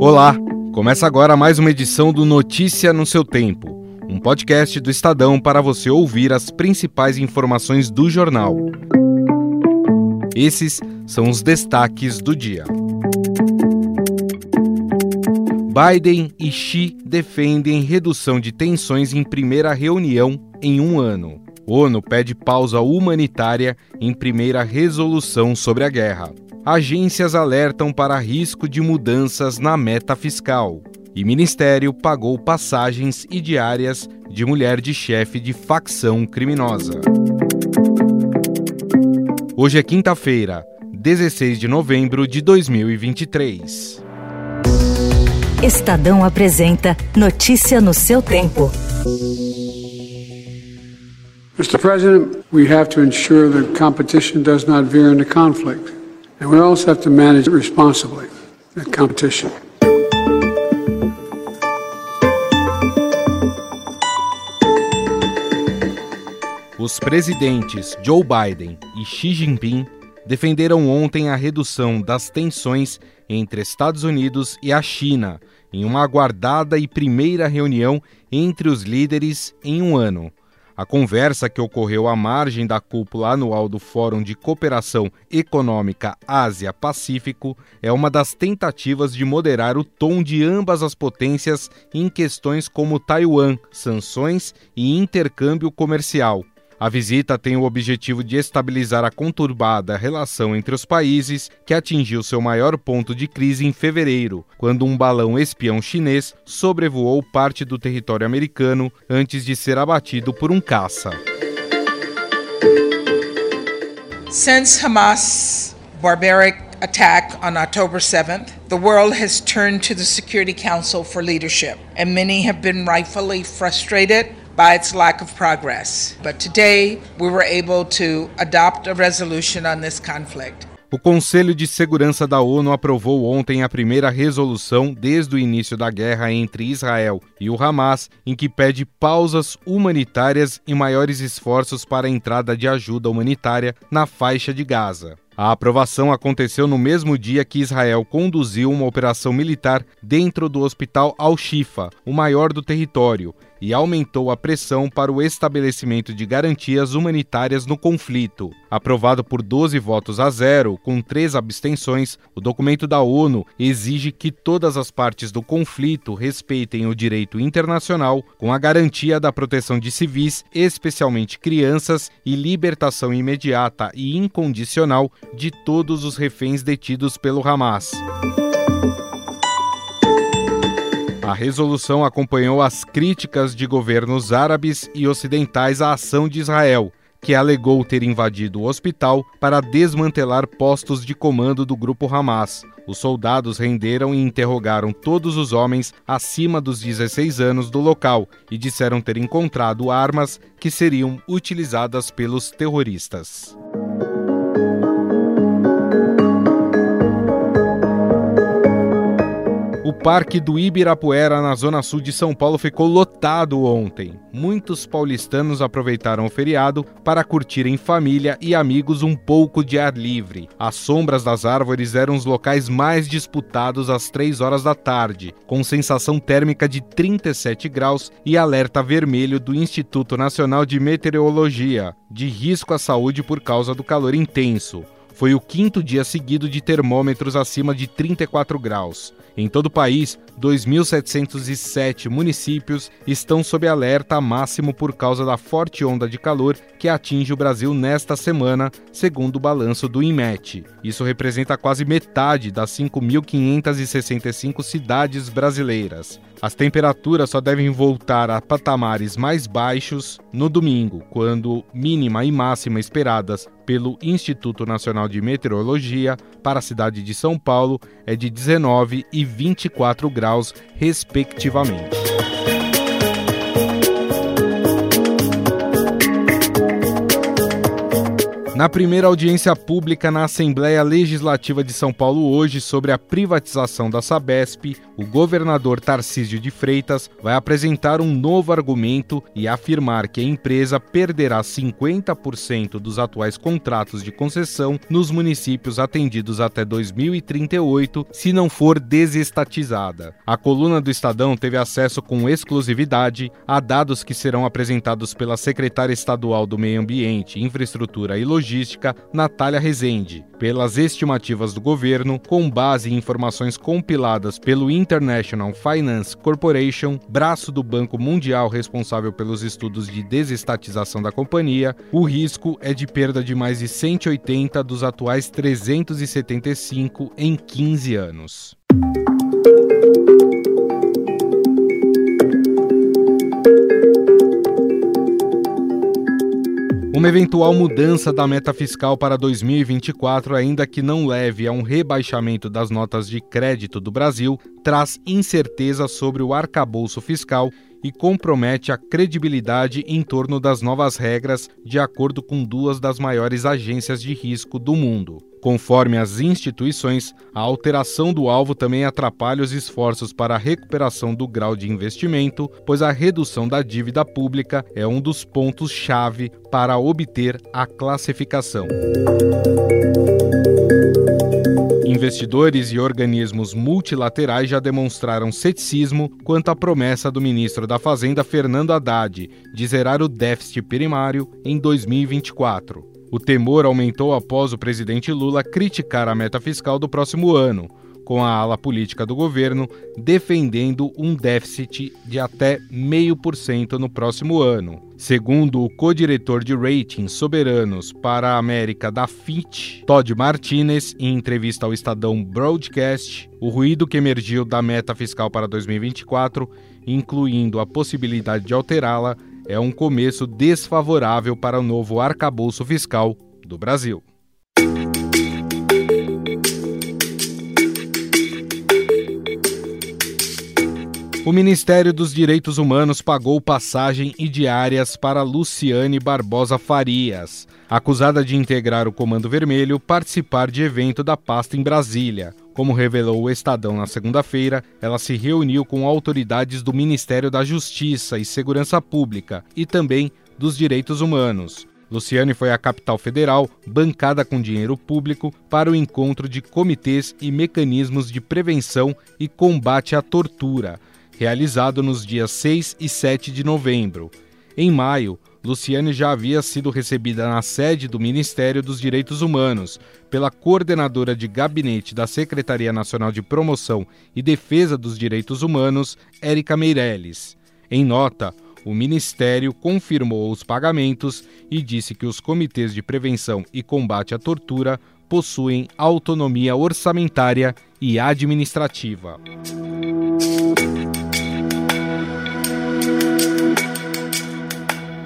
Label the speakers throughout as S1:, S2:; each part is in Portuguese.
S1: Olá, começa agora mais uma edição do Notícia no seu tempo, um podcast do Estadão para você ouvir as principais informações do jornal. Esses são os destaques do dia. Biden e Xi defendem redução de tensões em primeira reunião em um ano. ONU pede pausa humanitária em primeira resolução sobre a guerra. Agências alertam para risco de mudanças na meta fiscal. E Ministério pagou passagens e diárias de mulher de chefe de facção criminosa. Hoje é quinta-feira, 16 de novembro de 2023.
S2: Estadão apresenta Notícia no seu tempo.
S3: Mr. President, we have to ensure that competition does not veer into conflict. And we also have to manage responsibly that competition.
S1: Os presidentes Joe Biden e Xi Jinping defenderam ontem a redução das tensões entre Estados Unidos e a China em uma aguardada e primeira reunião entre os líderes em um ano. A conversa que ocorreu à margem da cúpula anual do Fórum de Cooperação Econômica Ásia-Pacífico é uma das tentativas de moderar o tom de ambas as potências em questões como Taiwan, sanções e intercâmbio comercial. A visita tem o objetivo de estabilizar a conturbada relação entre os países, que atingiu seu maior ponto de crise em fevereiro, quando um balão espião chinês sobrevoou parte do território americano antes de ser abatido por um caça.
S4: Since Hamas barbaric attack on October 7th, the world has turned to the Security Council for leadership, and many have been rightfully frustrated by its lack of progress. But today, we were able to adopt a resolution on this conflict.
S1: O Conselho de Segurança da ONU aprovou ontem a primeira resolução desde o início da guerra entre Israel e o Hamas, em que pede pausas humanitárias e maiores esforços para a entrada de ajuda humanitária na faixa de Gaza. A aprovação aconteceu no mesmo dia que Israel conduziu uma operação militar dentro do hospital Al-Shifa, o maior do território, e aumentou a pressão para o estabelecimento de garantias humanitárias no conflito. Aprovado por 12 votos a zero, com três abstenções, o documento da ONU exige que todas as partes do conflito respeitem o direito internacional, com a garantia da proteção de civis, especialmente crianças, e libertação imediata e incondicional de todos os reféns detidos pelo Hamas. A resolução acompanhou as críticas de governos árabes e ocidentais à ação de Israel, que alegou ter invadido o hospital para desmantelar postos de comando do grupo Hamas. Os soldados renderam e interrogaram todos os homens acima dos 16 anos do local e disseram ter encontrado armas que seriam utilizadas pelos terroristas. Parque do Ibirapuera, na zona sul de São Paulo, ficou lotado ontem. Muitos paulistanos aproveitaram o feriado para curtir em família e amigos um pouco de ar livre. As sombras das árvores eram os locais mais disputados às 3 horas da tarde, com sensação térmica de 37 graus e alerta vermelho do Instituto Nacional de Meteorologia, de risco à saúde por causa do calor intenso. Foi o quinto dia seguido de termômetros acima de 34 graus. Em todo o país, 2.707 municípios estão sob alerta máximo por causa da forte onda de calor que atinge o Brasil nesta semana, segundo o balanço do INMET. Isso representa quase metade das 5.565 cidades brasileiras. As temperaturas só devem voltar a patamares mais baixos no domingo, quando mínima e máxima esperadas pelo Instituto Nacional de Meteorologia para a cidade de São Paulo é de 19 e 24 graus, respectivamente. Na primeira audiência pública na Assembleia Legislativa de São Paulo hoje sobre a privatização da Sabesp, o governador Tarcísio de Freitas vai apresentar um novo argumento e afirmar que a empresa perderá 50% dos atuais contratos de concessão nos municípios atendidos até 2038 se não for desestatizada. A coluna do Estadão teve acesso com exclusividade a dados que serão apresentados pela secretária estadual do Meio Ambiente, Infraestrutura e Logística Logística, Natália Rezende. Pelas estimativas do governo, com base em informações compiladas pelo International Finance Corporation, braço do Banco Mundial responsável pelos estudos de desestatização da companhia, o risco é de perda de mais de 180 dos atuais 375 em 15 anos. Uma eventual mudança da meta fiscal para 2024, ainda que não leve a um rebaixamento das notas de crédito do Brasil, traz incerteza sobre o arcabouço fiscal e compromete a credibilidade em torno das novas regras, de acordo com duas das maiores agências de risco do mundo. Conforme as instituições, a alteração do alvo também atrapalha os esforços para a recuperação do grau de investimento, pois a redução da dívida pública é um dos pontos-chave para obter a classificação. Investidores e organismos multilaterais já demonstraram ceticismo quanto à promessa do ministro da Fazenda, Fernando Haddad, de zerar o déficit primário em 2024. O temor aumentou após o presidente Lula criticar a meta fiscal do próximo ano, com a ala política do governo defendendo um déficit de até 0,5% no próximo ano. Segundo o co-diretor de ratings soberanos para a América da Fitch, Todd Martinez, em entrevista ao Estadão Broadcast, o ruído que emergiu da meta fiscal para 2024, incluindo a possibilidade de alterá-la, é um começo desfavorável para o novo arcabouço fiscal do Brasil. O Ministério dos Direitos Humanos pagou passagem e diárias para Luciane Barbosa Farias, acusada de integrar o Comando Vermelho, participar de evento da pasta em Brasília. Como revelou o Estadão na segunda-feira, ela se reuniu com autoridades do Ministério da Justiça e Segurança Pública e também dos Direitos Humanos. Luciane foi à capital federal, bancada com dinheiro público, para o encontro de comitês e mecanismos de prevenção e combate à tortura, realizado nos dias 6 e 7 de novembro. Em maio, Luciane já havia sido recebida na sede do Ministério dos Direitos Humanos pela coordenadora de gabinete da Secretaria Nacional de Promoção e Defesa dos Direitos Humanos, Érica Meirelles. Em nota, o Ministério confirmou os pagamentos e disse que os comitês de prevenção e combate à tortura possuem autonomia orçamentária e administrativa.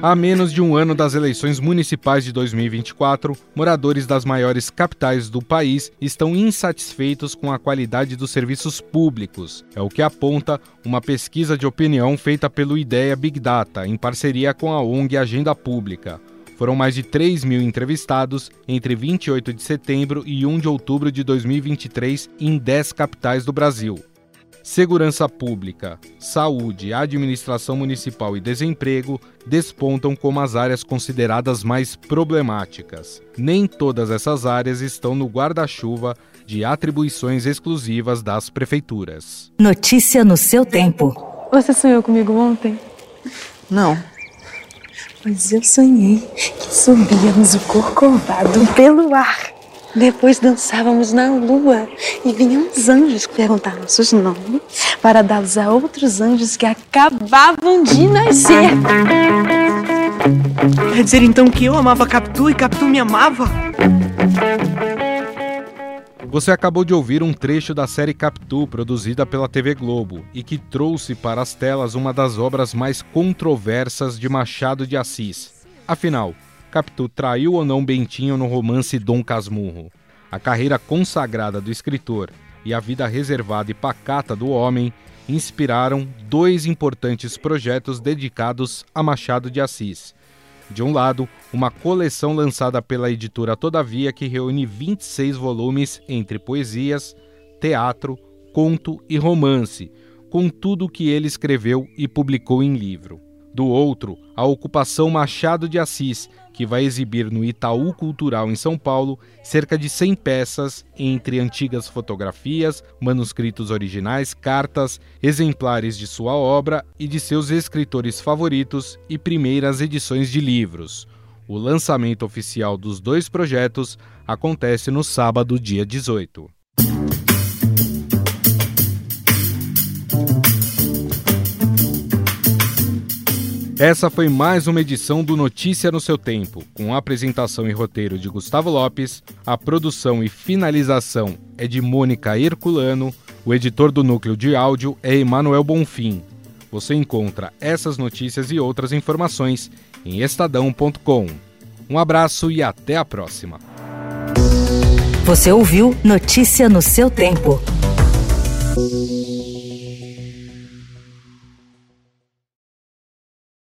S1: A menos de um ano das eleições municipais de 2024, moradores das maiores capitais do país estão insatisfeitos com a qualidade dos serviços públicos. É o que aponta uma pesquisa de opinião feita pelo Ideia Big Data, em parceria com a ONG Agenda Pública. Foram mais de 3 mil entrevistados entre 28 de setembro e 1 de outubro de 2023 em 10 capitais do Brasil. Segurança Pública, Saúde, Administração Municipal e Desemprego despontam como as áreas consideradas mais problemáticas. Nem todas essas áreas estão no guarda-chuva de atribuições exclusivas das prefeituras.
S2: Notícia no seu tempo.
S5: Você sonhou comigo ontem?
S6: Não.
S5: Mas eu sonhei que subíamos o corcovado pelo ar. Depois dançávamos na lua e vinham os anjos perguntar nossos nomes para dá-los a outros anjos que acabavam de nascer.
S6: Quer dizer então que eu amava Capitu e Capitu me amava?
S1: Você acabou de ouvir um trecho da série Capitu, produzida pela TV Globo, e que trouxe para as telas uma das obras mais controversas de Machado de Assis. Afinal, Capitu traiu ou não Bentinho no romance Dom Casmurro. A carreira consagrada do escritor e a vida reservada e pacata do homem inspiraram dois importantes projetos dedicados a Machado de Assis. De um lado, uma coleção lançada pela editora Todavia que reúne 26 volumes entre poesias, teatro, conto e romance, com tudo o que ele escreveu e publicou em livro. Do outro, a Ocupação Machado de Assis, que vai exibir no Itaú Cultural em São Paulo cerca de 100 peças entre antigas fotografias, manuscritos originais, cartas, exemplares de sua obra e de seus escritores favoritos e primeiras edições de livros. O lançamento oficial dos dois projetos acontece no sábado, dia 18. Essa foi mais uma edição do Notícia no seu Tempo, com apresentação e roteiro de Gustavo Lopes, a produção e finalização é de Mônica Herculano, o editor do núcleo de áudio é Emanuel Bonfim. Você encontra essas notícias e outras informações em estadão.com. Um abraço e até a próxima.
S2: Você ouviu Notícia no seu tempo.